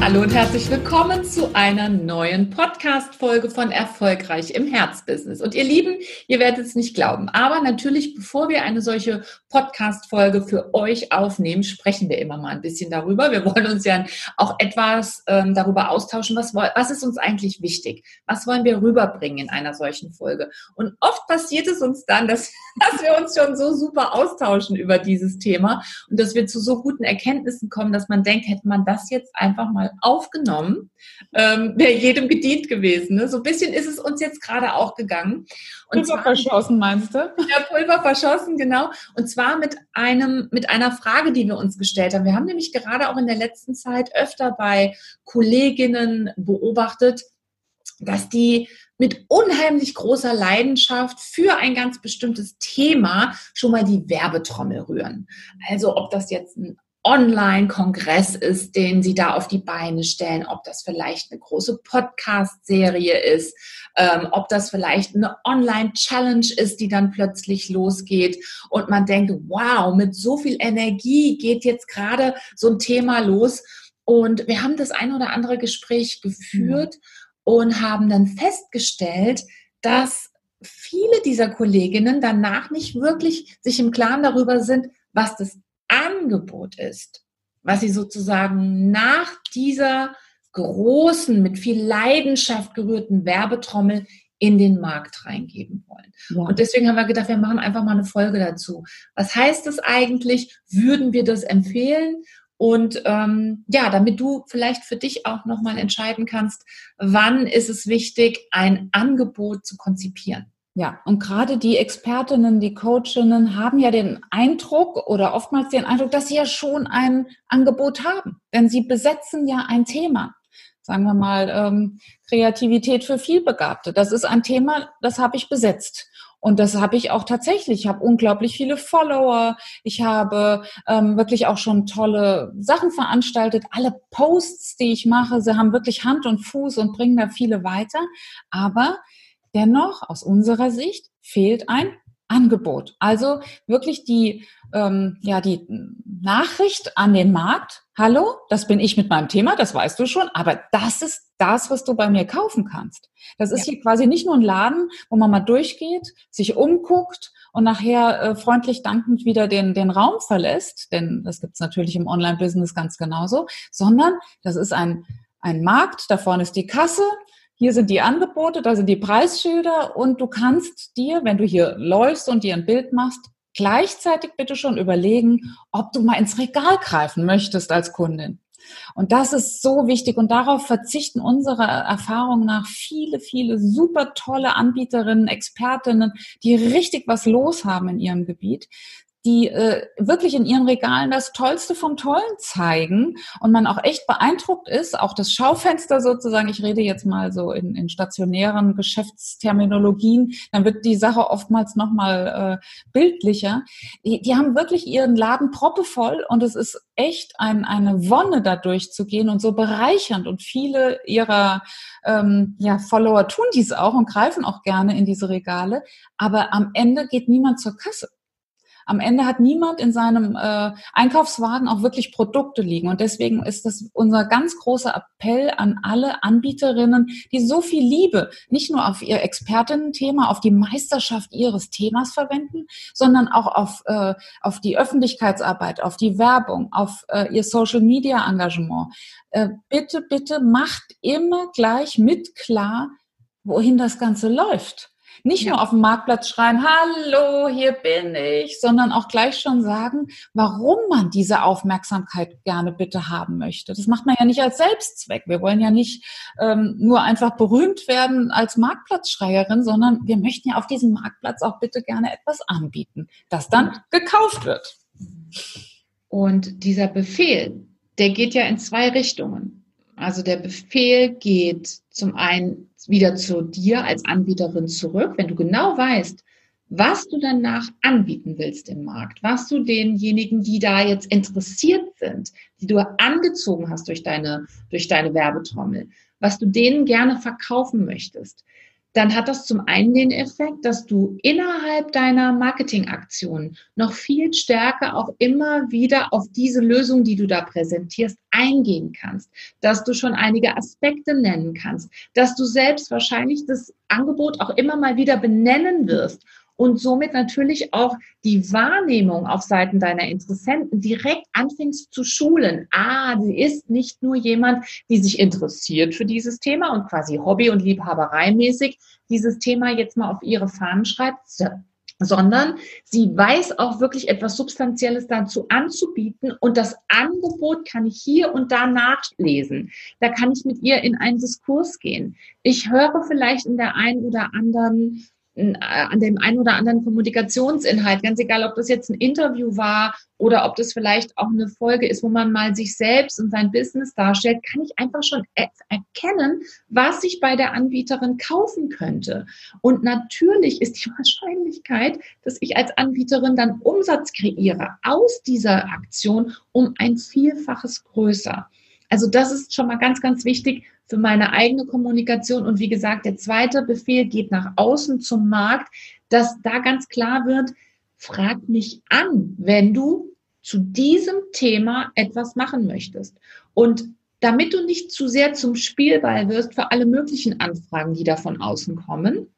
Hallo und herzlich willkommen zu einer neuen Podcast-Folge von Erfolgreich im Herzbusiness. Und ihr Lieben, ihr werdet es nicht glauben, aber natürlich, bevor wir eine solche Podcast-Folge für euch aufnehmen, sprechen wir immer mal ein bisschen darüber. Wir wollen uns ja auch etwas ähm, darüber austauschen, was, was ist uns eigentlich wichtig? Was wollen wir rüberbringen in einer solchen Folge? Und oft passiert es uns dann, dass, dass wir uns schon so super austauschen über dieses Thema und dass wir zu so guten Erkenntnissen kommen, dass man denkt, hätte man das jetzt einfach mal aufgenommen, ähm, wäre jedem gedient gewesen. Ne? So ein bisschen ist es uns jetzt gerade auch gegangen. Und Pulver zwar, verschossen, meinst du? Ja, Pulver verschossen, genau. Und zwar mit einem, mit einer Frage, die wir uns gestellt haben. Wir haben nämlich gerade auch in der letzten Zeit öfter bei Kolleginnen beobachtet, dass die mit unheimlich großer Leidenschaft für ein ganz bestimmtes Thema schon mal die Werbetrommel rühren. Also ob das jetzt ein Online-Kongress ist, den Sie da auf die Beine stellen, ob das vielleicht eine große Podcast-Serie ist, ähm, ob das vielleicht eine Online-Challenge ist, die dann plötzlich losgeht und man denkt, wow, mit so viel Energie geht jetzt gerade so ein Thema los. Und wir haben das ein oder andere Gespräch geführt und haben dann festgestellt, dass viele dieser Kolleginnen danach nicht wirklich sich im Klaren darüber sind, was das Angebot ist, was sie sozusagen nach dieser großen, mit viel Leidenschaft gerührten Werbetrommel in den Markt reingeben wollen. Ja. Und deswegen haben wir gedacht, wir machen einfach mal eine Folge dazu. Was heißt das eigentlich? Würden wir das empfehlen? Und ähm, ja, damit du vielleicht für dich auch nochmal entscheiden kannst, wann ist es wichtig, ein Angebot zu konzipieren. Ja, und gerade die Expertinnen, die Coachinnen haben ja den Eindruck oder oftmals den Eindruck, dass sie ja schon ein Angebot haben. Denn sie besetzen ja ein Thema. Sagen wir mal, ähm, Kreativität für Vielbegabte. Das ist ein Thema, das habe ich besetzt. Und das habe ich auch tatsächlich. Ich habe unglaublich viele Follower. Ich habe ähm, wirklich auch schon tolle Sachen veranstaltet. Alle Posts, die ich mache, sie haben wirklich Hand und Fuß und bringen da viele weiter. Aber Dennoch, aus unserer Sicht, fehlt ein Angebot. Also wirklich die, ähm, ja, die Nachricht an den Markt. Hallo, das bin ich mit meinem Thema, das weißt du schon, aber das ist das, was du bei mir kaufen kannst. Das ist ja. hier quasi nicht nur ein Laden, wo man mal durchgeht, sich umguckt und nachher äh, freundlich dankend wieder den, den Raum verlässt, denn das gibt's natürlich im Online-Business ganz genauso, sondern das ist ein, ein Markt, da vorne ist die Kasse, hier sind die Angebote, da sind die Preisschilder und du kannst dir, wenn du hier läufst und dir ein Bild machst, gleichzeitig bitte schon überlegen, ob du mal ins Regal greifen möchtest als Kundin. Und das ist so wichtig und darauf verzichten unserer Erfahrung nach viele, viele super tolle Anbieterinnen, Expertinnen, die richtig was los haben in ihrem Gebiet die äh, wirklich in ihren Regalen das Tollste vom Tollen zeigen und man auch echt beeindruckt ist, auch das Schaufenster sozusagen, ich rede jetzt mal so in, in stationären Geschäftsterminologien, dann wird die Sache oftmals nochmal äh, bildlicher. Die, die haben wirklich ihren Laden proppevoll und es ist echt ein, eine Wonne da durchzugehen und so bereichernd und viele ihrer ähm, ja, Follower tun dies auch und greifen auch gerne in diese Regale, aber am Ende geht niemand zur Kasse am Ende hat niemand in seinem äh, Einkaufswagen auch wirklich Produkte liegen. Und deswegen ist das unser ganz großer Appell an alle Anbieterinnen, die so viel Liebe nicht nur auf ihr Expertinnen-Thema, auf die Meisterschaft ihres Themas verwenden, sondern auch auf, äh, auf die Öffentlichkeitsarbeit, auf die Werbung, auf äh, ihr Social-Media-Engagement. Äh, bitte, bitte macht immer gleich mit klar, wohin das Ganze läuft. Nicht ja. nur auf dem Marktplatz schreien, hallo, hier bin ich, sondern auch gleich schon sagen, warum man diese Aufmerksamkeit gerne bitte haben möchte. Das macht man ja nicht als Selbstzweck. Wir wollen ja nicht ähm, nur einfach berühmt werden als Marktplatzschreierin, sondern wir möchten ja auf diesem Marktplatz auch bitte gerne etwas anbieten, das dann gekauft wird. Und dieser Befehl, der geht ja in zwei Richtungen. Also der Befehl geht zum einen wieder zu dir als Anbieterin zurück, wenn du genau weißt, was du danach anbieten willst im Markt, was du denjenigen, die da jetzt interessiert sind, die du angezogen hast durch deine, durch deine Werbetrommel, was du denen gerne verkaufen möchtest, dann hat das zum einen den Effekt, dass du innerhalb deiner Marketingaktion noch viel stärker auch immer wieder auf diese Lösung, die du da präsentierst, eingehen kannst, dass du schon einige Aspekte nennen kannst, dass du selbst wahrscheinlich das Angebot auch immer mal wieder benennen wirst und somit natürlich auch die Wahrnehmung auf Seiten deiner Interessenten direkt anfängst zu schulen. Ah, sie ist nicht nur jemand, die sich interessiert für dieses Thema und quasi Hobby- und Liebhabereimäßig dieses Thema jetzt mal auf ihre Fahnen schreibt, sondern sie weiß auch wirklich etwas Substanzielles dazu anzubieten und das Angebot kann ich hier und da nachlesen. Da kann ich mit ihr in einen Diskurs gehen. Ich höre vielleicht in der einen oder anderen an dem einen oder anderen Kommunikationsinhalt, ganz egal, ob das jetzt ein Interview war oder ob das vielleicht auch eine Folge ist, wo man mal sich selbst und sein Business darstellt, kann ich einfach schon erkennen, was ich bei der Anbieterin kaufen könnte. Und natürlich ist die Wahrscheinlichkeit, dass ich als Anbieterin dann Umsatz kreiere aus dieser Aktion um ein Vielfaches größer. Also das ist schon mal ganz, ganz wichtig, für meine eigene Kommunikation. Und wie gesagt, der zweite Befehl geht nach außen zum Markt, dass da ganz klar wird, frag mich an, wenn du zu diesem Thema etwas machen möchtest. Und damit du nicht zu sehr zum Spielball wirst für alle möglichen Anfragen, die da von außen kommen,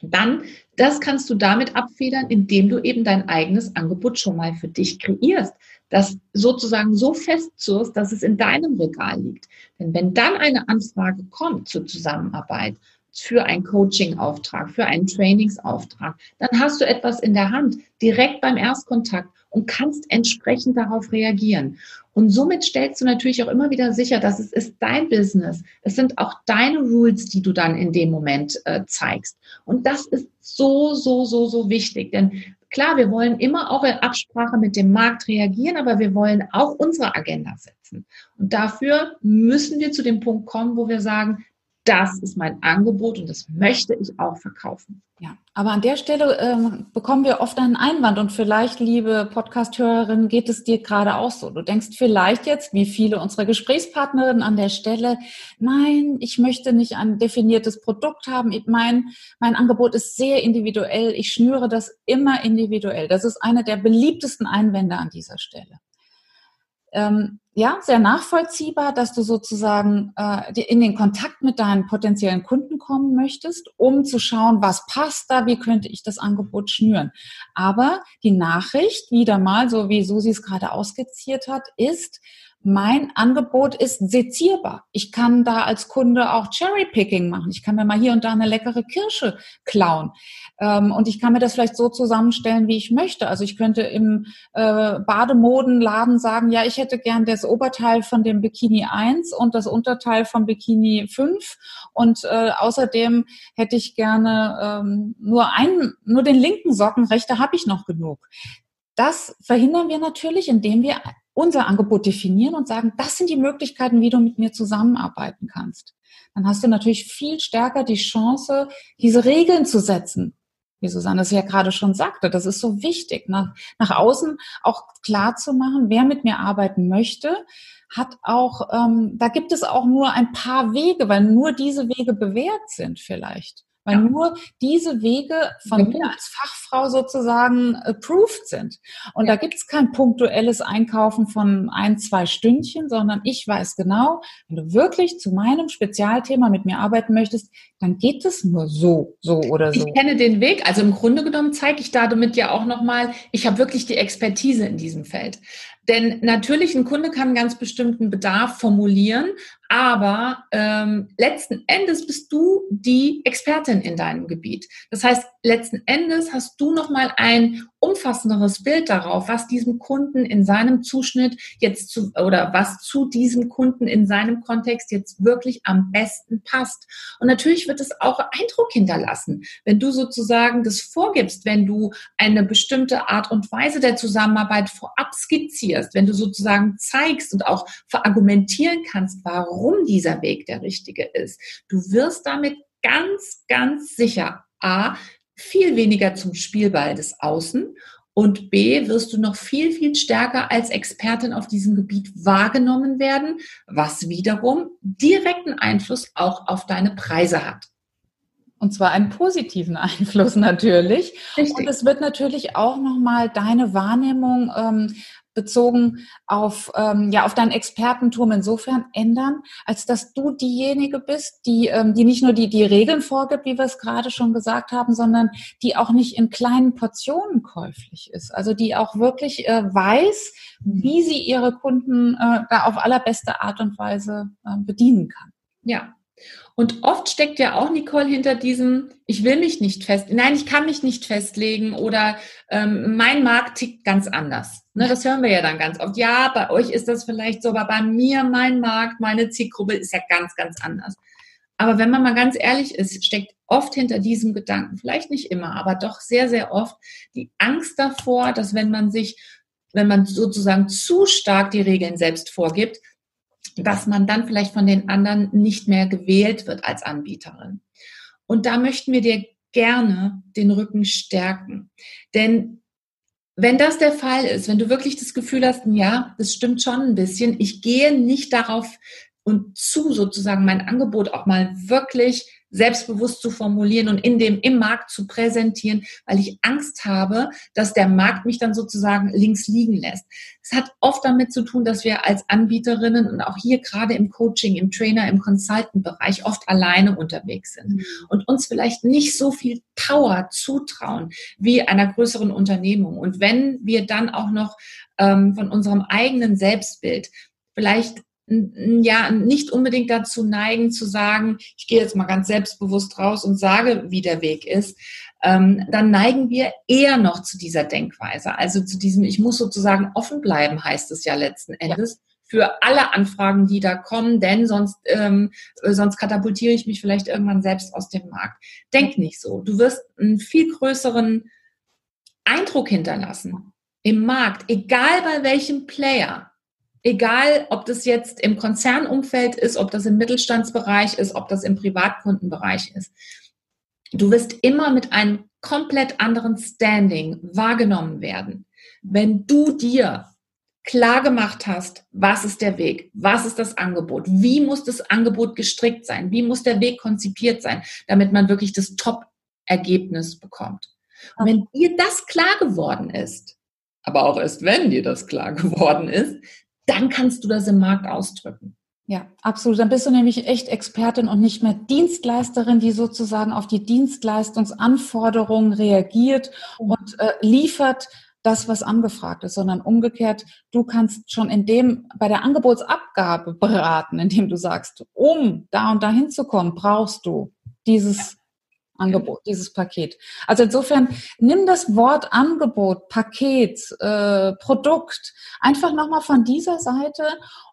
dann, das kannst du damit abfedern, indem du eben dein eigenes Angebot schon mal für dich kreierst das sozusagen so festzurst, dass es in deinem Regal liegt. Denn wenn dann eine Anfrage kommt zur Zusammenarbeit, für einen Coaching-Auftrag, für einen Trainingsauftrag, dann hast du etwas in der Hand, direkt beim Erstkontakt und kannst entsprechend darauf reagieren. Und somit stellst du natürlich auch immer wieder sicher, dass es ist dein Business. Es sind auch deine Rules, die du dann in dem Moment äh, zeigst. Und das ist so, so, so, so wichtig. Denn klar, wir wollen immer auch in Absprache mit dem Markt reagieren, aber wir wollen auch unsere Agenda setzen. Und dafür müssen wir zu dem Punkt kommen, wo wir sagen, das ist mein Angebot und das möchte ich auch verkaufen. Ja, aber an der Stelle ähm, bekommen wir oft einen Einwand und vielleicht, liebe Podcast-Hörerin, geht es dir gerade auch so. Du denkst vielleicht jetzt, wie viele unserer Gesprächspartnerinnen an der Stelle, nein, ich möchte nicht ein definiertes Produkt haben. Mein, mein Angebot ist sehr individuell. Ich schnüre das immer individuell. Das ist eine der beliebtesten Einwände an dieser Stelle. Ähm, ja, sehr nachvollziehbar, dass du sozusagen äh, in den Kontakt mit deinen potenziellen Kunden kommen möchtest, um zu schauen, was passt da, wie könnte ich das Angebot schnüren. Aber die Nachricht, wieder mal, so wie Susi es gerade ausskizziert hat, ist, mein Angebot ist sezierbar. Ich kann da als Kunde auch Cherry-Picking machen. Ich kann mir mal hier und da eine leckere Kirsche klauen. Ähm, und ich kann mir das vielleicht so zusammenstellen, wie ich möchte. Also ich könnte im äh, Bademodenladen sagen, ja, ich hätte gern das Oberteil von dem Bikini 1 und das Unterteil vom Bikini 5. Und äh, außerdem hätte ich gerne ähm, nur einen, nur den linken Socken, rechte habe ich noch genug. Das verhindern wir natürlich, indem wir unser Angebot definieren und sagen, das sind die Möglichkeiten, wie du mit mir zusammenarbeiten kannst. Dann hast du natürlich viel stärker die Chance, diese Regeln zu setzen. Wie Susanne es ja gerade schon sagte, das ist so wichtig, nach, nach außen auch klar zu machen, wer mit mir arbeiten möchte, hat auch, ähm, da gibt es auch nur ein paar Wege, weil nur diese Wege bewährt sind vielleicht weil ja. nur diese Wege von mhm. mir als Fachfrau sozusagen approved sind. Und ja. da gibt es kein punktuelles Einkaufen von ein, zwei Stündchen, sondern ich weiß genau, wenn du wirklich zu meinem Spezialthema mit mir arbeiten möchtest, dann geht es nur so, so oder so. Ich kenne den Weg. Also im Grunde genommen zeige ich damit ja auch nochmal, ich habe wirklich die Expertise in diesem Feld. Denn natürlich, ein Kunde kann ganz bestimmten Bedarf formulieren, aber ähm, letzten Endes bist du die Expertin in deinem Gebiet. Das heißt, letzten Endes hast du nochmal ein umfassenderes Bild darauf, was diesem Kunden in seinem Zuschnitt jetzt zu, oder was zu diesem Kunden in seinem Kontext jetzt wirklich am besten passt. Und natürlich wird es auch Eindruck hinterlassen, wenn du sozusagen das vorgibst, wenn du eine bestimmte Art und Weise der Zusammenarbeit vorab skizzierst, wenn du sozusagen zeigst und auch verargumentieren kannst, warum dieser Weg der richtige ist. Du wirst damit ganz, ganz sicher A, viel weniger zum Spielball des Außen Und B, wirst du noch viel, viel stärker als Expertin auf diesem Gebiet wahrgenommen werden, was wiederum direkten Einfluss auch auf deine Preise hat. Und zwar einen positiven Einfluss natürlich. Richtig. Und es wird natürlich auch nochmal deine Wahrnehmung ähm, bezogen auf, ähm, ja, auf dein Expertentum insofern ändern, als dass du diejenige bist, die, ähm, die nicht nur die, die Regeln vorgibt, wie wir es gerade schon gesagt haben, sondern die auch nicht in kleinen Portionen käuflich ist. Also die auch wirklich äh, weiß, wie sie ihre Kunden äh, da auf allerbeste Art und Weise äh, bedienen kann. Ja, und oft steckt ja auch Nicole hinter diesem, ich will mich nicht fest, nein, ich kann mich nicht festlegen oder ähm, mein Markt tickt ganz anders. Ne, das hören wir ja dann ganz oft. Ja, bei euch ist das vielleicht so, aber bei mir, mein Markt, meine Zielgruppe ist ja ganz, ganz anders. Aber wenn man mal ganz ehrlich ist, steckt oft hinter diesem Gedanken, vielleicht nicht immer, aber doch sehr, sehr oft die Angst davor, dass wenn man sich, wenn man sozusagen zu stark die Regeln selbst vorgibt, dass man dann vielleicht von den anderen nicht mehr gewählt wird als Anbieterin. Und da möchten wir dir gerne den Rücken stärken. Denn wenn das der Fall ist, wenn du wirklich das Gefühl hast, ja, das stimmt schon ein bisschen, ich gehe nicht darauf und zu sozusagen mein Angebot auch mal wirklich selbstbewusst zu formulieren und in dem, im Markt zu präsentieren, weil ich Angst habe, dass der Markt mich dann sozusagen links liegen lässt. Es hat oft damit zu tun, dass wir als Anbieterinnen und auch hier gerade im Coaching, im Trainer, im Consultant-Bereich oft alleine unterwegs sind mhm. und uns vielleicht nicht so viel Power zutrauen wie einer größeren Unternehmung. Und wenn wir dann auch noch ähm, von unserem eigenen Selbstbild vielleicht ja nicht unbedingt dazu neigen zu sagen, ich gehe jetzt mal ganz selbstbewusst raus und sage, wie der Weg ist, ähm, dann neigen wir eher noch zu dieser Denkweise. Also zu diesem, ich muss sozusagen offen bleiben, heißt es ja letzten Endes. Ja. Für alle Anfragen, die da kommen, denn sonst, ähm, sonst katapultiere ich mich vielleicht irgendwann selbst aus dem Markt. Denk nicht so. Du wirst einen viel größeren Eindruck hinterlassen im Markt, egal bei welchem Player egal ob das jetzt im Konzernumfeld ist, ob das im Mittelstandsbereich ist, ob das im Privatkundenbereich ist. Du wirst immer mit einem komplett anderen Standing wahrgenommen werden. Wenn du dir klar gemacht hast, was ist der Weg, was ist das Angebot, wie muss das Angebot gestrickt sein, wie muss der Weg konzipiert sein, damit man wirklich das Top-Ergebnis bekommt. Und wenn dir das klar geworden ist, aber auch erst wenn dir das klar geworden ist, dann kannst du das im Markt ausdrücken. Ja, absolut. Dann bist du nämlich echt Expertin und nicht mehr Dienstleisterin, die sozusagen auf die Dienstleistungsanforderungen reagiert und äh, liefert das, was angefragt ist, sondern umgekehrt, du kannst schon in dem, bei der Angebotsabgabe beraten, indem du sagst, um da und da hinzukommen, brauchst du dieses Angebot, dieses Paket. Also insofern nimm das Wort Angebot, Paket, äh, Produkt einfach nochmal von dieser Seite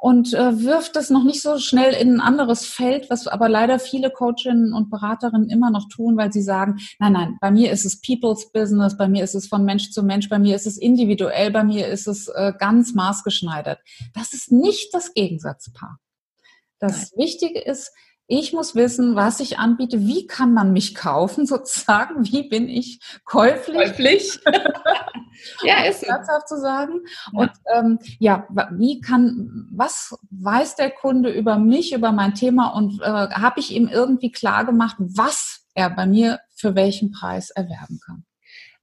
und äh, wirf das noch nicht so schnell in ein anderes Feld, was aber leider viele Coachinnen und Beraterinnen immer noch tun, weil sie sagen, nein, nein, bei mir ist es People's Business, bei mir ist es von Mensch zu Mensch, bei mir ist es individuell, bei mir ist es äh, ganz maßgeschneidert. Das ist nicht das Gegensatzpaar. Das Nein. Wichtige ist, ich muss wissen, was ich anbiete. Wie kann man mich kaufen sozusagen? Wie bin ich käuflich? Käuflich. ja, ist herzhaft zu sagen. Ja. Und ähm, ja, wie kann, was weiß der Kunde über mich, über mein Thema und äh, habe ich ihm irgendwie klar gemacht, was er bei mir für welchen Preis erwerben kann?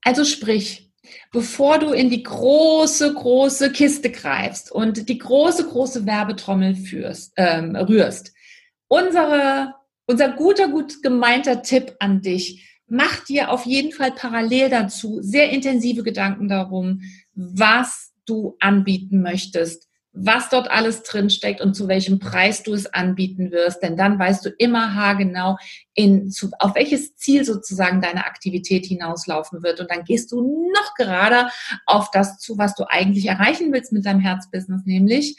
Also sprich, bevor du in die große, große Kiste greifst und die große, große Werbetrommel führst, ähm, rührst, unsere, unser guter, gut gemeinter Tipp an dich. Mach dir auf jeden Fall parallel dazu sehr intensive Gedanken darum, was du anbieten möchtest, was dort alles drinsteckt und zu welchem Preis du es anbieten wirst. Denn dann weißt du immer haargenau, in, zu, auf welches Ziel sozusagen deine Aktivität hinauslaufen wird. Und dann gehst du noch gerade auf das zu, was du eigentlich erreichen willst mit deinem Herzbusiness, nämlich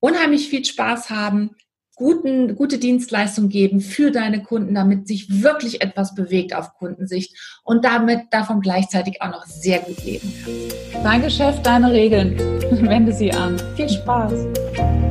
unheimlich viel Spaß haben, guten, gute Dienstleistung geben für deine Kunden, damit sich wirklich etwas bewegt auf Kundensicht und damit davon gleichzeitig auch noch sehr gut leben kann. Dein Geschäft, deine Regeln. Wende sie an. Viel Spaß.